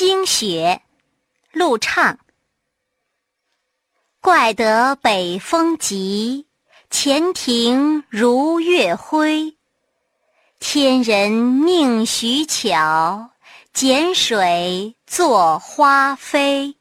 经雪，陆畅。怪得北风急，前庭如月辉。天人宁许巧，剪水作花飞。